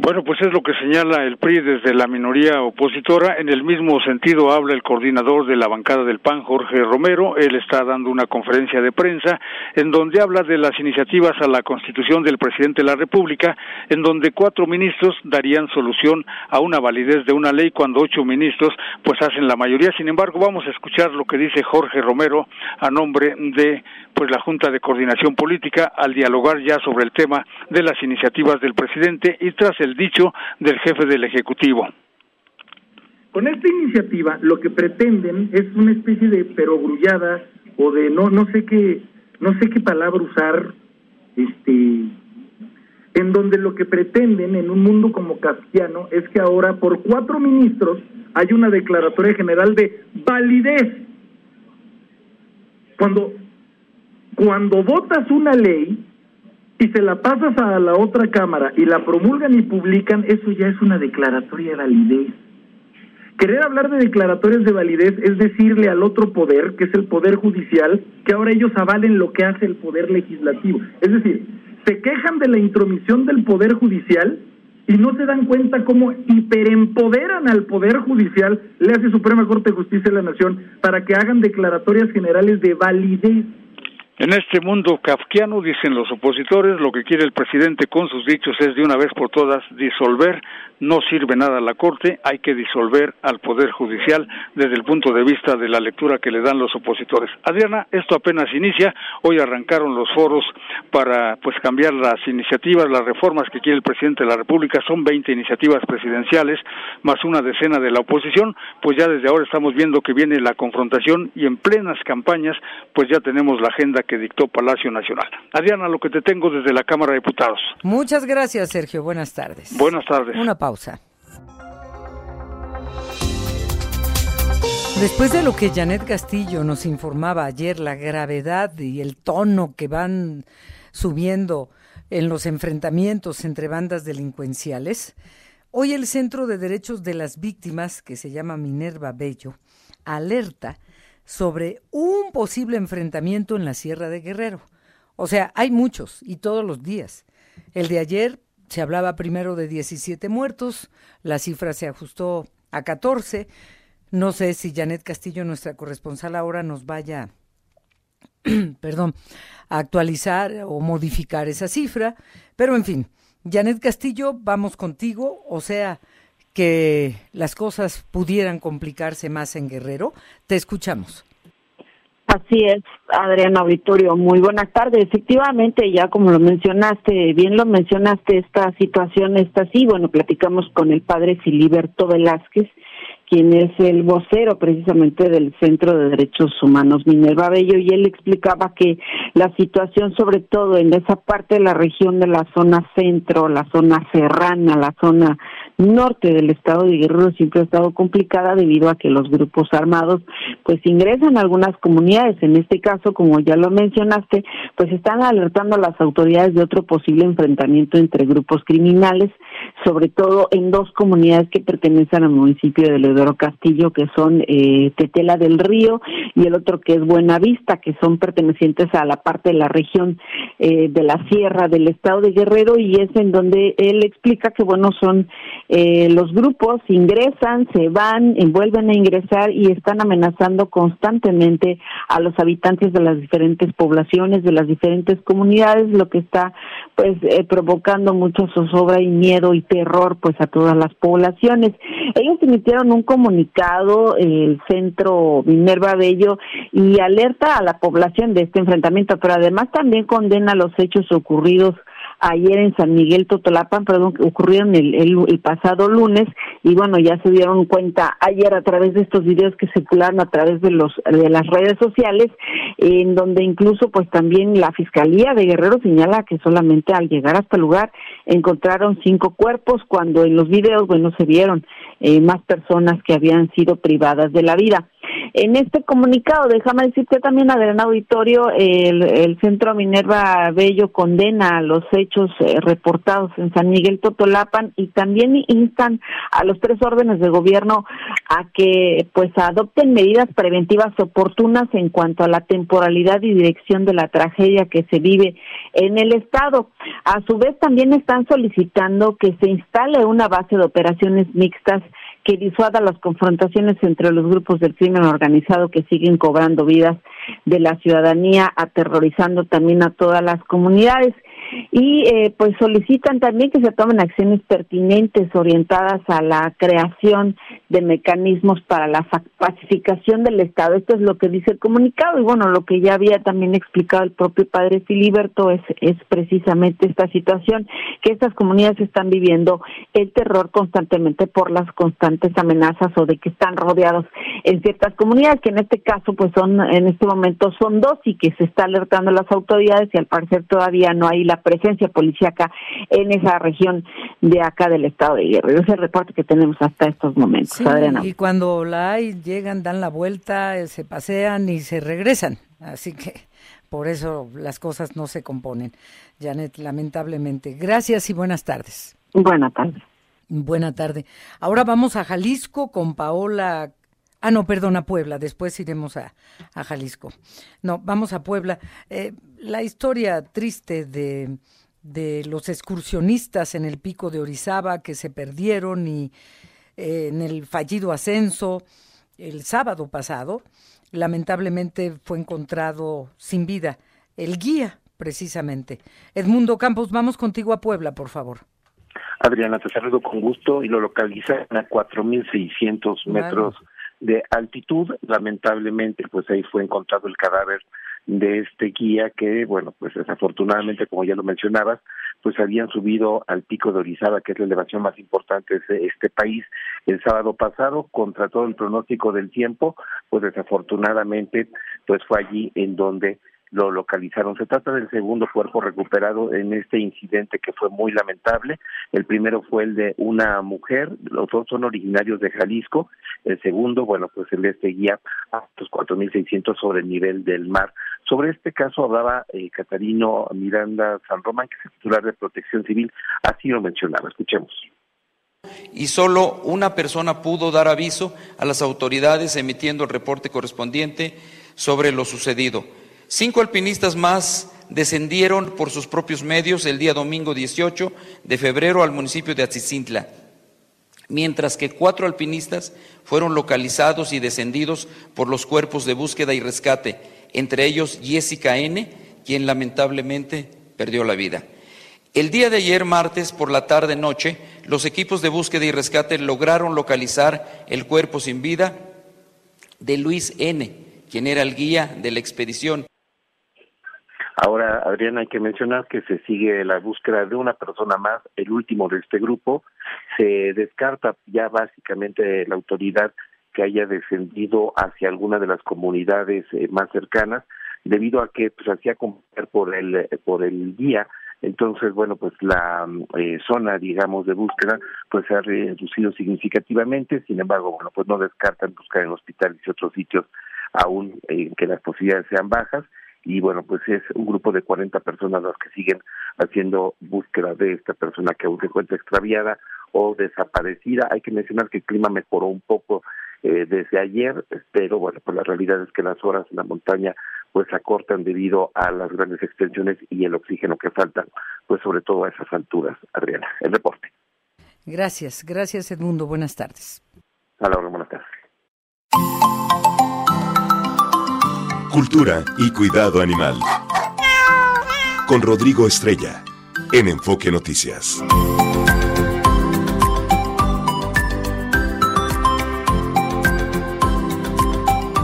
Bueno, pues es lo que señala el PRI desde la minoría opositora. En el mismo sentido habla el coordinador de la bancada del PAN, Jorge Romero. Él está dando una conferencia de prensa en donde habla de las iniciativas a la constitución del presidente de la República, en donde cuatro ministros darían solución a una validez de una ley cuando ocho ministros pues hacen la mayoría. Sin embargo, vamos a escuchar lo que dice Jorge Romero a nombre de pues la Junta de Coordinación Política al dialogar ya sobre el tema de las iniciativas del presidente y tras el dicho del jefe del Ejecutivo. Con esta iniciativa lo que pretenden es una especie de perogrullada o de no no sé qué no sé qué palabra usar este en donde lo que pretenden en un mundo como kafkiano es que ahora por cuatro ministros hay una declaratoria general de validez cuando cuando votas una ley y se la pasas a la otra cámara y la promulgan y publican, eso ya es una declaratoria de validez. Querer hablar de declaratorias de validez es decirle al otro poder, que es el poder judicial, que ahora ellos avalen lo que hace el poder legislativo. Es decir, se quejan de la intromisión del poder judicial y no se dan cuenta cómo hiperempoderan al poder judicial, le hace Suprema Corte de Justicia de la Nación, para que hagan declaratorias generales de validez. En este mundo kafkiano, dicen los opositores, lo que quiere el presidente con sus dichos es de una vez por todas disolver. No sirve nada a la Corte, hay que disolver al Poder Judicial desde el punto de vista de la lectura que le dan los opositores. Adriana, esto apenas inicia, hoy arrancaron los foros para pues cambiar las iniciativas, las reformas que quiere el presidente de la República, son 20 iniciativas presidenciales más una decena de la oposición, pues ya desde ahora estamos viendo que viene la confrontación y en plenas campañas pues ya tenemos la agenda que dictó Palacio Nacional. Adriana, lo que te tengo desde la Cámara de Diputados. Muchas gracias, Sergio. Buenas tardes. Buenas tardes. Una Después de lo que Janet Castillo nos informaba ayer, la gravedad y el tono que van subiendo en los enfrentamientos entre bandas delincuenciales, hoy el Centro de Derechos de las Víctimas, que se llama Minerva Bello, alerta sobre un posible enfrentamiento en la Sierra de Guerrero. O sea, hay muchos y todos los días. El de ayer se hablaba primero de 17 muertos, la cifra se ajustó a 14. No sé si Janet Castillo, nuestra corresponsal, ahora nos vaya, perdón, a actualizar o modificar esa cifra. Pero en fin, Janet Castillo, vamos contigo, o sea que las cosas pudieran complicarse más en Guerrero. Te escuchamos. Así es, Adriana Auditorio. Muy buenas tardes. Efectivamente, ya como lo mencionaste, bien lo mencionaste, esta situación está así. Bueno, platicamos con el padre Filiberto Velázquez, quien es el vocero precisamente del Centro de Derechos Humanos Minerva Bello, y él explicaba que la situación, sobre todo en esa parte de la región de la zona centro, la zona serrana, la zona norte del estado de Guerrero siempre ha estado complicada debido a que los grupos armados pues ingresan a algunas comunidades. En este caso, como ya lo mencionaste, pues están alertando a las autoridades de otro posible enfrentamiento entre grupos criminales, sobre todo en dos comunidades que pertenecen al municipio de Leodoro Castillo, que son eh, Tetela del Río y el otro que es Buenavista, que son pertenecientes a la parte de la región eh, de la sierra del estado de Guerrero y es en donde él explica que bueno son eh, los grupos ingresan, se van, vuelven a ingresar y están amenazando constantemente a los habitantes de las diferentes poblaciones, de las diferentes comunidades, lo que está pues eh, provocando mucha zozobra y miedo y terror pues a todas las poblaciones. Ellos emitieron un comunicado, el centro Minerva Bello, y alerta a la población de este enfrentamiento, pero además también condena los hechos ocurridos ayer en San Miguel Totolapan, perdón, ocurrieron el, el, pasado lunes y bueno, ya se dieron cuenta ayer a través de estos videos que circularon a través de los de las redes sociales en donde incluso pues también la Fiscalía de Guerrero señala que solamente al llegar hasta el lugar encontraron cinco cuerpos cuando en los videos bueno se vieron eh, más personas que habían sido privadas de la vida. En este comunicado, déjame decirte también, Adrián Auditorio, el, el Centro Minerva Bello condena los hechos eh, reportados en San Miguel Totolapan y también instan a los tres órdenes de gobierno a que pues adopten medidas preventivas oportunas en cuanto a la temporalidad y dirección de la tragedia que se vive en el estado. A su vez también están solicitando que se instale una base de operaciones mixtas que disuada las confrontaciones entre los grupos del crimen organizado que siguen cobrando vidas de la ciudadanía, aterrorizando también a todas las comunidades y eh, pues solicitan también que se tomen acciones pertinentes orientadas a la creación de mecanismos para la pacificación del Estado. Esto es lo que dice el comunicado y bueno, lo que ya había también explicado el propio padre Filiberto es, es precisamente esta situación, que estas comunidades están viviendo el terror constantemente por las constantes amenazas o de que están rodeados en ciertas comunidades, que en este caso pues son, en este momento son dos y que se está alertando las autoridades y al parecer todavía no hay la presencia policíaca en esa región de acá del estado de Guerrero. Es el reporte que tenemos hasta estos momentos, Y cuando la hay, llegan, dan la vuelta, eh, se pasean y se regresan. Así que por eso las cosas no se componen. Janet, lamentablemente. Gracias y buenas tardes. Buenas tardes. Buena tarde. Ahora vamos a Jalisco con Paola Ah, no, perdón, a Puebla, después iremos a, a Jalisco. No, vamos a Puebla. Eh, la historia triste de, de, los excursionistas en el pico de Orizaba que se perdieron y eh, en el fallido ascenso el sábado pasado, lamentablemente fue encontrado sin vida el guía, precisamente. Edmundo Campos, vamos contigo a Puebla, por favor. Adriana, te saludo con gusto y lo localizan a 4.600 metros de altitud. Lamentablemente, pues ahí fue encontrado el cadáver de este guía que, bueno, pues desafortunadamente, como ya lo mencionabas, pues habían subido al pico de Orizaba, que es la elevación más importante de este país, el sábado pasado, contra todo el pronóstico del tiempo, pues desafortunadamente, pues fue allí en donde lo localizaron. Se trata del segundo cuerpo recuperado en este incidente que fue muy lamentable. El primero fue el de una mujer, los dos son originarios de Jalisco. El segundo, bueno, pues el de este guía a los 4.600 sobre el nivel del mar. Sobre este caso hablaba eh, Catarino Miranda San Román, que es titular de Protección Civil, así lo mencionaba. Escuchemos y solo una persona pudo dar aviso a las autoridades emitiendo el reporte correspondiente sobre lo sucedido. Cinco alpinistas más descendieron por sus propios medios el día domingo 18 de febrero al municipio de Atzicintla, mientras que cuatro alpinistas fueron localizados y descendidos por los cuerpos de búsqueda y rescate, entre ellos Jessica N., quien lamentablemente perdió la vida. El día de ayer, martes, por la tarde-noche, los equipos de búsqueda y rescate lograron localizar el cuerpo sin vida de Luis N., quien era el guía de la expedición. Ahora, Adriana, hay que mencionar que se sigue la búsqueda de una persona más, el último de este grupo. Se descarta ya básicamente la autoridad que haya descendido hacia alguna de las comunidades eh, más cercanas, debido a que pues hacía acompañar por el por el día. Entonces bueno pues la eh, zona digamos de búsqueda pues se ha reducido significativamente. Sin embargo bueno pues no descartan buscar en hospitales y otros sitios aún en que las posibilidades sean bajas y bueno, pues es un grupo de 40 personas las que siguen haciendo búsqueda de esta persona que aún se encuentra extraviada o desaparecida. Hay que mencionar que el clima mejoró un poco eh, desde ayer, pero bueno, pues la realidad es que las horas en la montaña pues se acortan debido a las grandes extensiones y el oxígeno que faltan, pues sobre todo a esas alturas, Adriana. El reporte. Gracias, gracias Edmundo. Buenas tardes. A la hora, buenas tardes. Cultura y cuidado animal. Con Rodrigo Estrella, en Enfoque Noticias.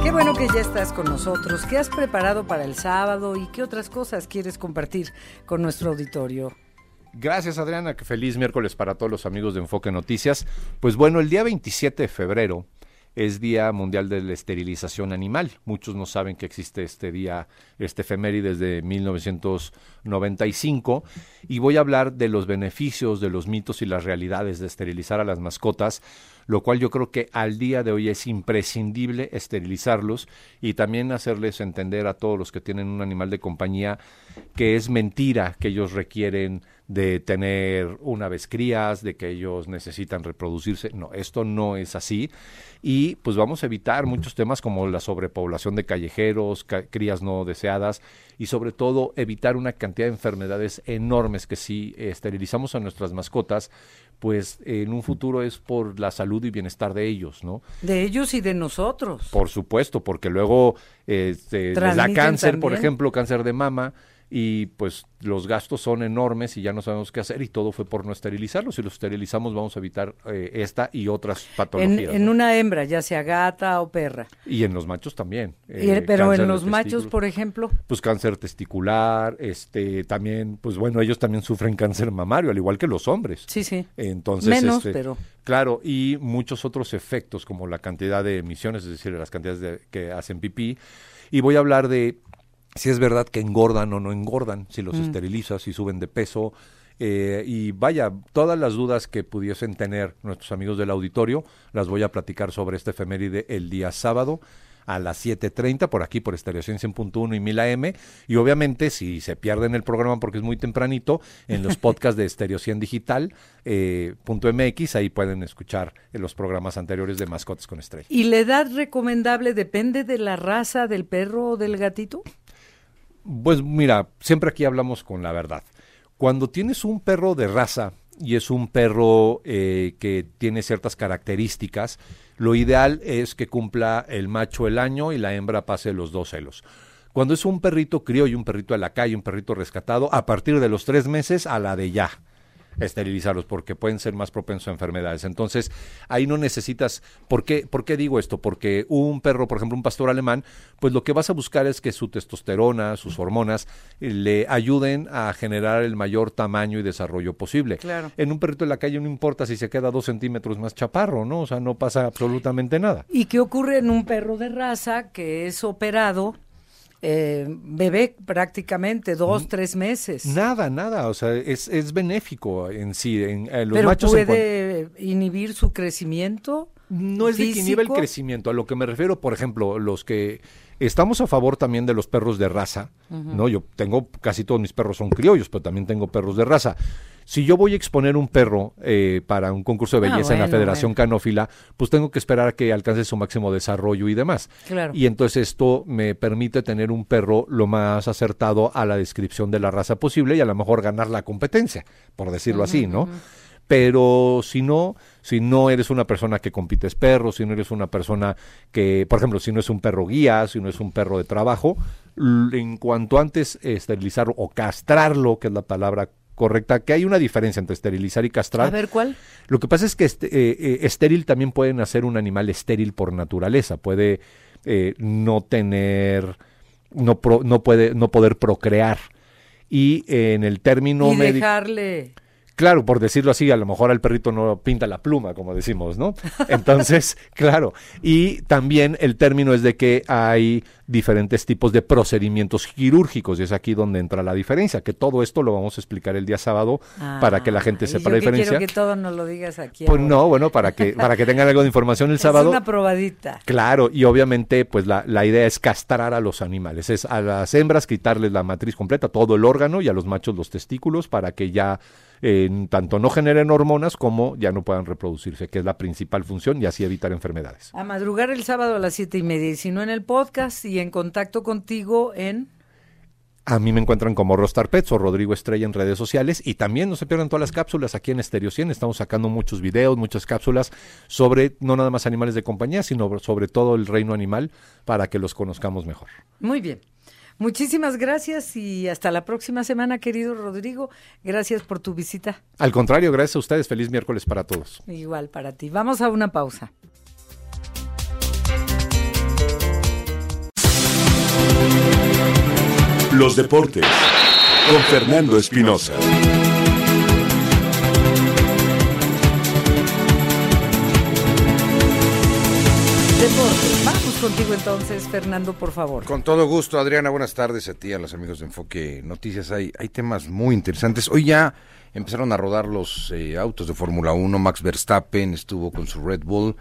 Qué bueno que ya estás con nosotros. ¿Qué has preparado para el sábado y qué otras cosas quieres compartir con nuestro auditorio? Gracias Adriana, que feliz miércoles para todos los amigos de Enfoque Noticias. Pues bueno, el día 27 de febrero es Día Mundial de la Esterilización Animal. Muchos no saben que existe este día, este efeméride desde 1995 y voy a hablar de los beneficios, de los mitos y las realidades de esterilizar a las mascotas, lo cual yo creo que al día de hoy es imprescindible esterilizarlos y también hacerles entender a todos los que tienen un animal de compañía que es mentira que ellos requieren de tener una vez crías, de que ellos necesitan reproducirse. No, esto no es así. Y pues vamos a evitar muchos temas como la sobrepoblación de callejeros, crías no deseadas y sobre todo evitar una cantidad de enfermedades enormes que si esterilizamos a nuestras mascotas, pues en un futuro es por la salud y bienestar de ellos, ¿no? De ellos y de nosotros. Por supuesto, porque luego les da cáncer, por ejemplo, cáncer de mama y pues los gastos son enormes y ya no sabemos qué hacer y todo fue por no esterilizarlos. Si los esterilizamos vamos a evitar eh, esta y otras patologías. En, una hembra, ya sea gata o perra. Y en los machos también. Eh, pero en los machos, por ejemplo. Pues cáncer testicular, este, también, pues bueno, ellos también sufren cáncer mamario, al igual que los hombres. Sí, sí. Entonces, Menos, este, pero... Claro, y muchos otros efectos como la cantidad de emisiones, es decir, las cantidades de, que hacen pipí. Y voy a hablar de si es verdad que engordan o no engordan, si los mm. esterilizas, si suben de peso. Eh, y vaya, todas las dudas que pudiesen tener nuestros amigos del auditorio, las voy a platicar sobre este efeméride el día sábado a las 7.30 por aquí por Estereo 100.1 y 1000 AM y obviamente si se pierden el programa porque es muy tempranito en los podcasts de Estereo 100 Digital eh, .mx ahí pueden escuchar los programas anteriores de Mascotas con Estrella. ¿Y la edad recomendable depende de la raza del perro o del gatito? Pues mira, siempre aquí hablamos con la verdad. Cuando tienes un perro de raza y es un perro eh, que tiene ciertas características, lo ideal es que cumpla el macho el año y la hembra pase los dos celos. Cuando es un perrito y un perrito de la calle, un perrito rescatado, a partir de los tres meses a la de ya esterilizarlos porque pueden ser más propensos a enfermedades. Entonces, ahí no necesitas, ¿por qué, ¿por qué digo esto? Porque un perro, por ejemplo, un pastor alemán, pues lo que vas a buscar es que su testosterona, sus hormonas, le ayuden a generar el mayor tamaño y desarrollo posible. Claro. En un perrito de la calle no importa si se queda dos centímetros más chaparro, ¿no? O sea, no pasa absolutamente nada. ¿Y qué ocurre en un perro de raza que es operado eh, bebé prácticamente, dos, tres meses. Nada, nada, o sea, es, es benéfico en sí. En, los ¿Pero machos puede inhibir su crecimiento? No es de que inhibe el crecimiento, a lo que me refiero, por ejemplo, los que estamos a favor también de los perros de raza, ¿no? Yo tengo, casi todos mis perros son criollos, pero también tengo perros de raza. Si yo voy a exponer un perro eh, para un concurso de ah, belleza en la Federación Canófila, pues tengo que esperar a que alcance su máximo desarrollo y demás. Claro. Y entonces esto me permite tener un perro lo más acertado a la descripción de la raza posible y a lo mejor ganar la competencia, por decirlo así, ¿no? pero si no, si no eres una persona que compites perros, si no eres una persona que, por ejemplo, si no es un perro guía, si no es un perro de trabajo, en cuanto antes esterilizarlo o castrarlo, que es la palabra correcta, que hay una diferencia entre esterilizar y castrar. A ver, ¿cuál? Lo que pasa es que este, eh, eh, estéril también pueden hacer un animal estéril por naturaleza, puede eh, no tener, no, no, puede, no poder procrear. Y en el término y dejarle Claro, por decirlo así, a lo mejor al perrito no pinta la pluma, como decimos, ¿no? Entonces, claro. Y también el término es de que hay diferentes tipos de procedimientos quirúrgicos y es aquí donde entra la diferencia, que todo esto lo vamos a explicar el día sábado para que la gente sepa la diferencia. Quiero que todo nos lo digas aquí. Pues no, bueno, para que para que tengan algo de información el sábado. Una probadita. Claro, y obviamente pues la, la idea es castrar a los animales, es a las hembras quitarles la matriz completa, todo el órgano y a los machos los testículos para que ya tanto no generen hormonas como ya no puedan reproducirse, que es la principal función y así evitar enfermedades. A madrugar el sábado a las siete y media y si no en el podcast y en contacto contigo en A mí me encuentran como Rostar Pets o Rodrigo Estrella en redes sociales y también no se pierdan todas las cápsulas aquí en Estéreo 100. Estamos sacando muchos videos, muchas cápsulas sobre no nada más animales de compañía, sino sobre todo el reino animal para que los conozcamos mejor. Muy bien. Muchísimas gracias y hasta la próxima semana, querido Rodrigo. Gracias por tu visita. Al contrario, gracias a ustedes. Feliz miércoles para todos. Igual para ti. Vamos a una pausa. Los deportes con Fernando Espinosa. Deportes. Vamos contigo entonces, Fernando, por favor. Con todo gusto, Adriana. Buenas tardes a ti, a los amigos de Enfoque Noticias. Hay, hay temas muy interesantes. Hoy ya empezaron a rodar los eh, autos de Fórmula 1. Max Verstappen estuvo con su Red Bull.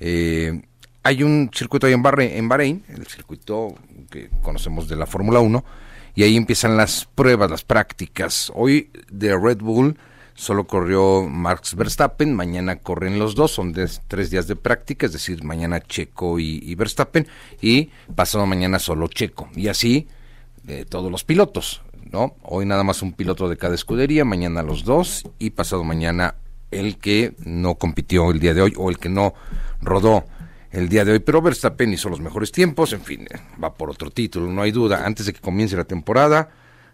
Eh, hay un circuito ahí en, en Bahrein, el circuito que conocemos de la Fórmula 1, y ahí empiezan las pruebas, las prácticas. Hoy de Red Bull solo corrió Max Verstappen, mañana corren los dos, son tres días de práctica, es decir, mañana Checo y, Verstappen, y pasado mañana solo Checo, y así todos los pilotos, ¿no? Hoy nada más un piloto de cada escudería, mañana los dos, y pasado mañana el que no compitió el día de hoy o el que no rodó el día de hoy, pero Verstappen hizo los mejores tiempos, en fin, va por otro título, no hay duda, antes de que comience la temporada,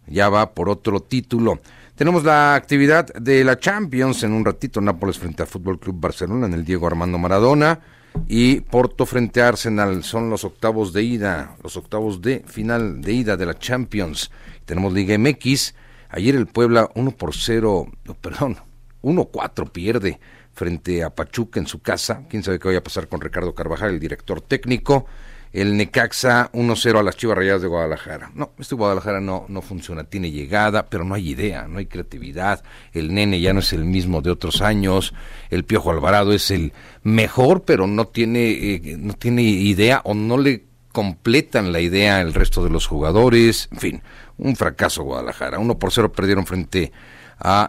ya va por otro título. Tenemos la actividad de la Champions en un ratito, Nápoles frente al Fútbol Club Barcelona en el Diego Armando Maradona y Porto frente a Arsenal, son los octavos de ida, los octavos de final de ida de la Champions. Tenemos Liga MX, ayer el Puebla 1 por 0, perdón, 1-4 pierde frente a Pachuca en su casa. Quién sabe qué vaya a pasar con Ricardo Carvajal, el director técnico. El Necaxa 1-0 a las Chivas Rayadas de Guadalajara. No, este Guadalajara no, no funciona. Tiene llegada, pero no hay idea, no hay creatividad. El nene ya no es el mismo de otros años. El Piojo Alvarado es el mejor, pero no tiene, eh, no tiene idea o no le completan la idea el resto de los jugadores. En fin, un fracaso Guadalajara. 1 por 0 perdieron frente a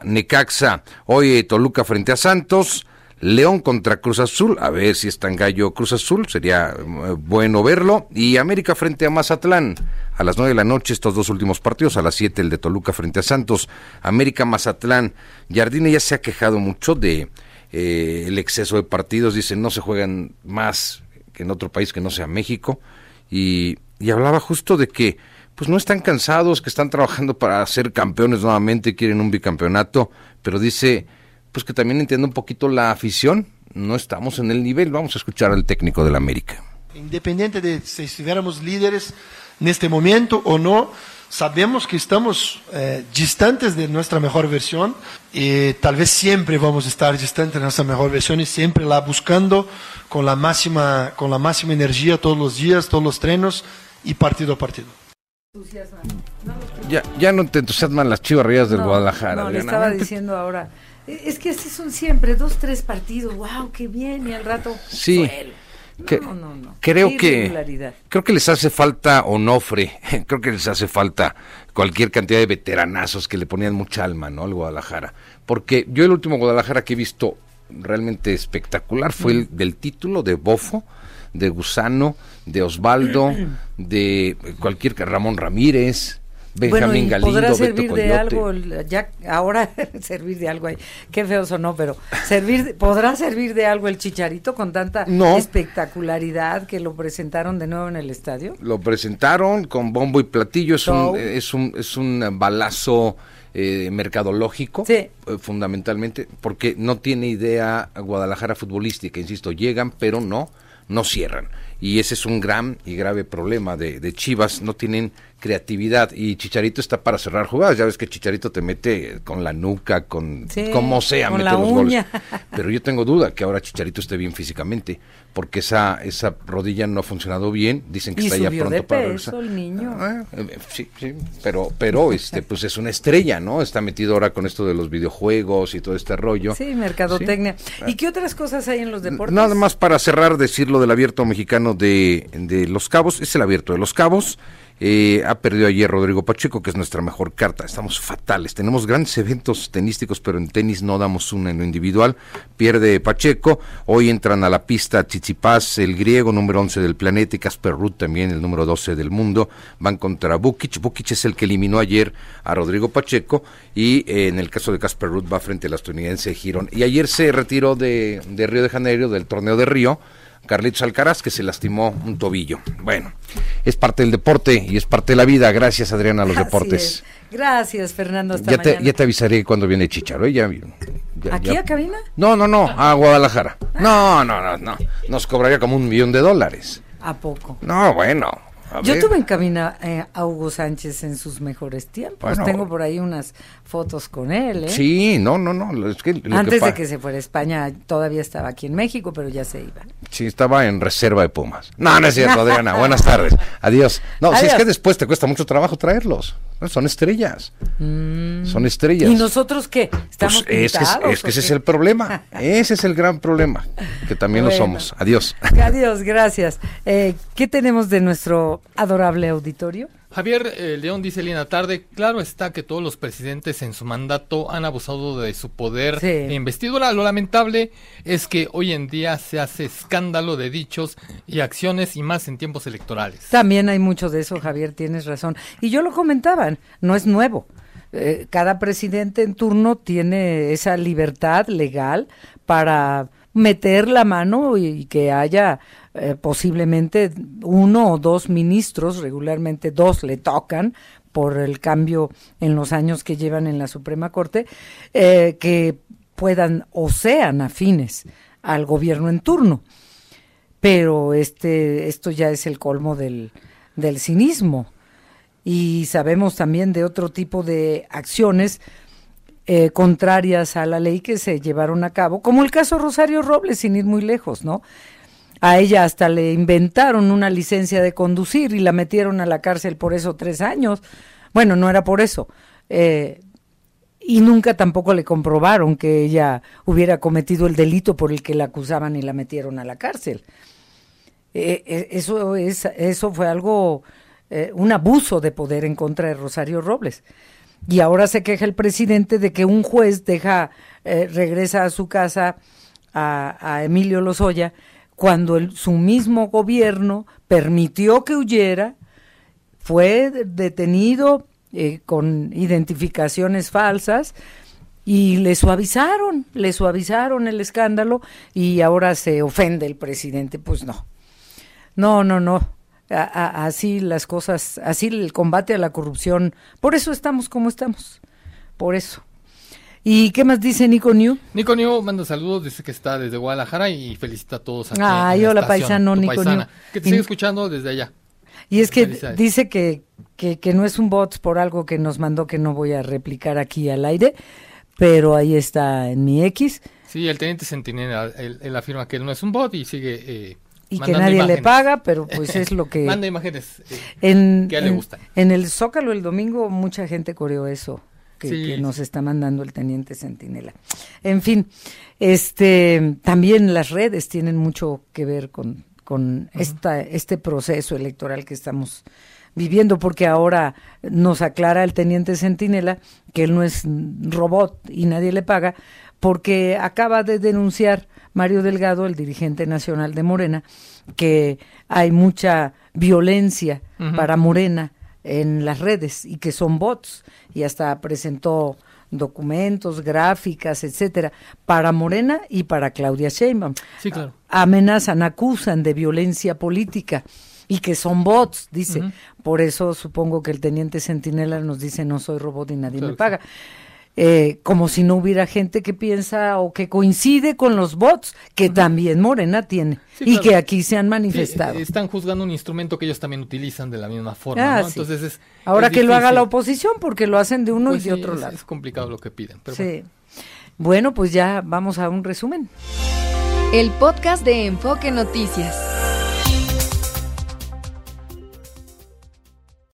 Necaxa. Hoy Toluca frente a Santos. León contra Cruz Azul, a ver si está en gallo Cruz Azul, sería eh, bueno verlo. Y América frente a Mazatlán, a las nueve de la noche estos dos últimos partidos, a las siete el de Toluca frente a Santos, América Mazatlán. Jardine ya se ha quejado mucho de eh, el exceso de partidos, dice no se juegan más que en otro país que no sea México. Y, y hablaba justo de que pues no están cansados, que están trabajando para ser campeones nuevamente, quieren un bicampeonato, pero dice, pues que también entiende un poquito la afición, no estamos en el nivel, vamos a escuchar al técnico del América. Independiente de si estuviéramos líderes en este momento o no, sabemos que estamos eh, distantes de nuestra mejor versión y tal vez siempre vamos a estar distantes de nuestra mejor versión y siempre la buscando con la máxima, con la máxima energía todos los días, todos los trenos y partido a partido. Ya, ya no te entusiasman las chivas del Guadalajara. No, le estaba diciendo ahora. E, es que así son siempre, dos, tres partidos, wow, qué bien, y al rato. Sí. no, no, no. Creo que creo que les hace falta Onofre, creo que les hace falta cualquier cantidad de veteranazos que le ponían mucha alma, ¿no? al Guadalajara, porque yo el último Guadalajara que he visto realmente espectacular fue el mm. del título de Bofo, de Gusano, de Osvaldo, de cualquier Ramón Ramírez, Benjamín bueno, podrá servir de algo, ya ahora servir de algo, qué feo sonó, pero servir, podrá servir de algo el Chicharito con tanta espectacularidad que lo presentaron de nuevo en el estadio. Lo presentaron con bombo y platillo, es un, es un, es un balazo eh, mercadológico, eh, fundamentalmente, porque no tiene idea Guadalajara futbolística, insisto, llegan pero no, no cierran. Y ese es un gran y grave problema de, de Chivas, no tienen creatividad y Chicharito está para cerrar jugadas. Ya ves que Chicharito te mete con la nuca, con como sea, mete los goles. Pero yo tengo duda que ahora Chicharito esté bien físicamente, porque esa esa rodilla no ha funcionado bien. Dicen que está ya pronto para regresar. el niño. Ah, eh, sí, sí, pero pero este pues es una estrella, ¿no? Está metido ahora con esto de los videojuegos y todo este rollo. Sí, mercadotecnia. ¿Y qué otras cosas hay en los deportes? Nada más para cerrar decir lo del abierto mexicano de, de Los Cabos, es el abierto de Los Cabos Eh, ha perdido ayer Rodrigo Pacheco, que es nuestra mejor carta. Estamos fatales. Tenemos grandes eventos tenísticos, pero en tenis no damos una en lo individual. Pierde Pacheco. Hoy entran a la pista Chichipas, el griego número 11 del planeta, y Casper Ruth también, el número 12 del mundo. Van contra Bukic. Bukic es el que eliminó ayer a Rodrigo Pacheco. Y eh, en el caso de Casper Ruth va frente al estadounidense Girón. Y ayer se retiró de, de Río de Janeiro, del torneo de Río Carlitos Alcaraz, que se lastimó un tobillo. Bueno, es parte del deporte y es parte de la vida. Gracias, Adriana, a los deportes. Gracias, Fernando. ya, te, ya te avisaré cuando viene Chicharo. ¿eh? Ya, ¿Aquí a cabina? No, no, no, a Guadalajara. No, no, no, no. Nos cobraría como un millón de dólares. ¿A poco? No, bueno. Yo tuve en cabina eh, a Hugo Sánchez en sus mejores tiempos. Tengo por ahí unas fotos con él. ¿eh? Sí, no, no, no. Antes de que se fuera a España, todavía estaba aquí en México, pero ya se iba. Sí, estaba en reserva de Pumas. No, no es cierto, Adriana. Buenas tardes. Adiós. No, si es que después te cuesta mucho trabajo traerlos. Son estrellas. Mm. Son estrellas. ¿Y nosotros qué? ¿Estamos pues es, que, es que ese es el problema. ese es el gran problema. Que también lo somos. Adiós. Adiós, gracias. Eh, ¿Qué tenemos de nuestro adorable auditorio? Javier eh, León dice Lina Tarde, claro está que todos los presidentes en su mandato han abusado de su poder e investidura. Lo lamentable es que hoy en día se hace escándalo de dichos y acciones y más en tiempos electorales. También hay mucho de eso, Javier, tienes razón. Y yo lo comentaba, no es nuevo. Eh, cada presidente en turno tiene esa libertad legal para meter la mano y que haya eh, posiblemente uno o dos ministros, regularmente dos le tocan por el cambio en los años que llevan en la Suprema Corte, eh, que puedan o sean afines al gobierno en turno. Pero este, esto ya es el colmo del, del cinismo. Y sabemos también de otro tipo de acciones eh, contrarias a la ley que se llevaron a cabo, como el caso Rosario Robles, sin ir muy lejos, ¿no? A ella hasta le inventaron una licencia de conducir y la metieron a la cárcel por eso tres años. Bueno, no era por eso. Eh, y nunca tampoco le comprobaron que ella hubiera cometido el delito por el que la acusaban y la metieron a la cárcel. Eh, eh, eso, es, eso fue algo, un abuso de poder en contra de Rosario Robles. Y ahora se queja el presidente de que un juez deja, regresa a su casa a Emilio Lozoya cuando su mismo gobierno permitió que huyera, fue detenido eh, con identificaciones falsas y le suavizaron, le suavizaron el escándalo y ahora se ofende el presidente. Pues no, no, no, no. así las cosas, así el combate a la corrupción, por eso estamos como estamos, por eso. ¿Y qué más dice Nico New? Nico New manda saludos, dice que está desde Guadalajara y felicita a todos aquí. Ay, hola paisano Nico New. Que te sigue escuchando desde allá. Y es que dice que, que, que, no es un bot por algo que nos mandó que no voy a replicar aquí al aire, pero ahí está en mi X. Sí, el teniente Centinela, él, afirma que él no es un bot y sigue... Eh, y que nadie le paga, pero pues es lo que... Manda imágenes eh, en, que a él le gustan. En el Zócalo el domingo mucha gente coreó eso que, nos está mandando el teniente Centinela. En fin, este también las redes tienen mucho que ver con, con esta, este proceso electoral que estamos viviendo, porque ahora nos aclara el teniente Centinela que él no es robot y nadie le paga, porque acaba de denunciar Mario Delgado, el dirigente nacional de Morena, que hay mucha violencia para Morena en las redes y que son bots y hasta presentó documentos, gráficas, etcétera, para Morena y para Claudia Sheinbaum. Sí, claro. Amenazan, acusan de violencia política y que son bots, dice. Por eso supongo que el teniente Centinela nos dice no soy robot y nadie me paga. Eh, como si no hubiera gente que piensa o que coincide con los bots que también Morena tiene y que aquí se han manifestado. están juzgando un instrumento que ellos también utilizan de la misma forma. Ah, Entonces es, Ahora que lo haga la oposición porque lo hacen de uno y pues de otro lado. Es complicado lo que piden. Pero sí. bueno, pues ya vamos a un resumen. El podcast de Enfoque Noticias.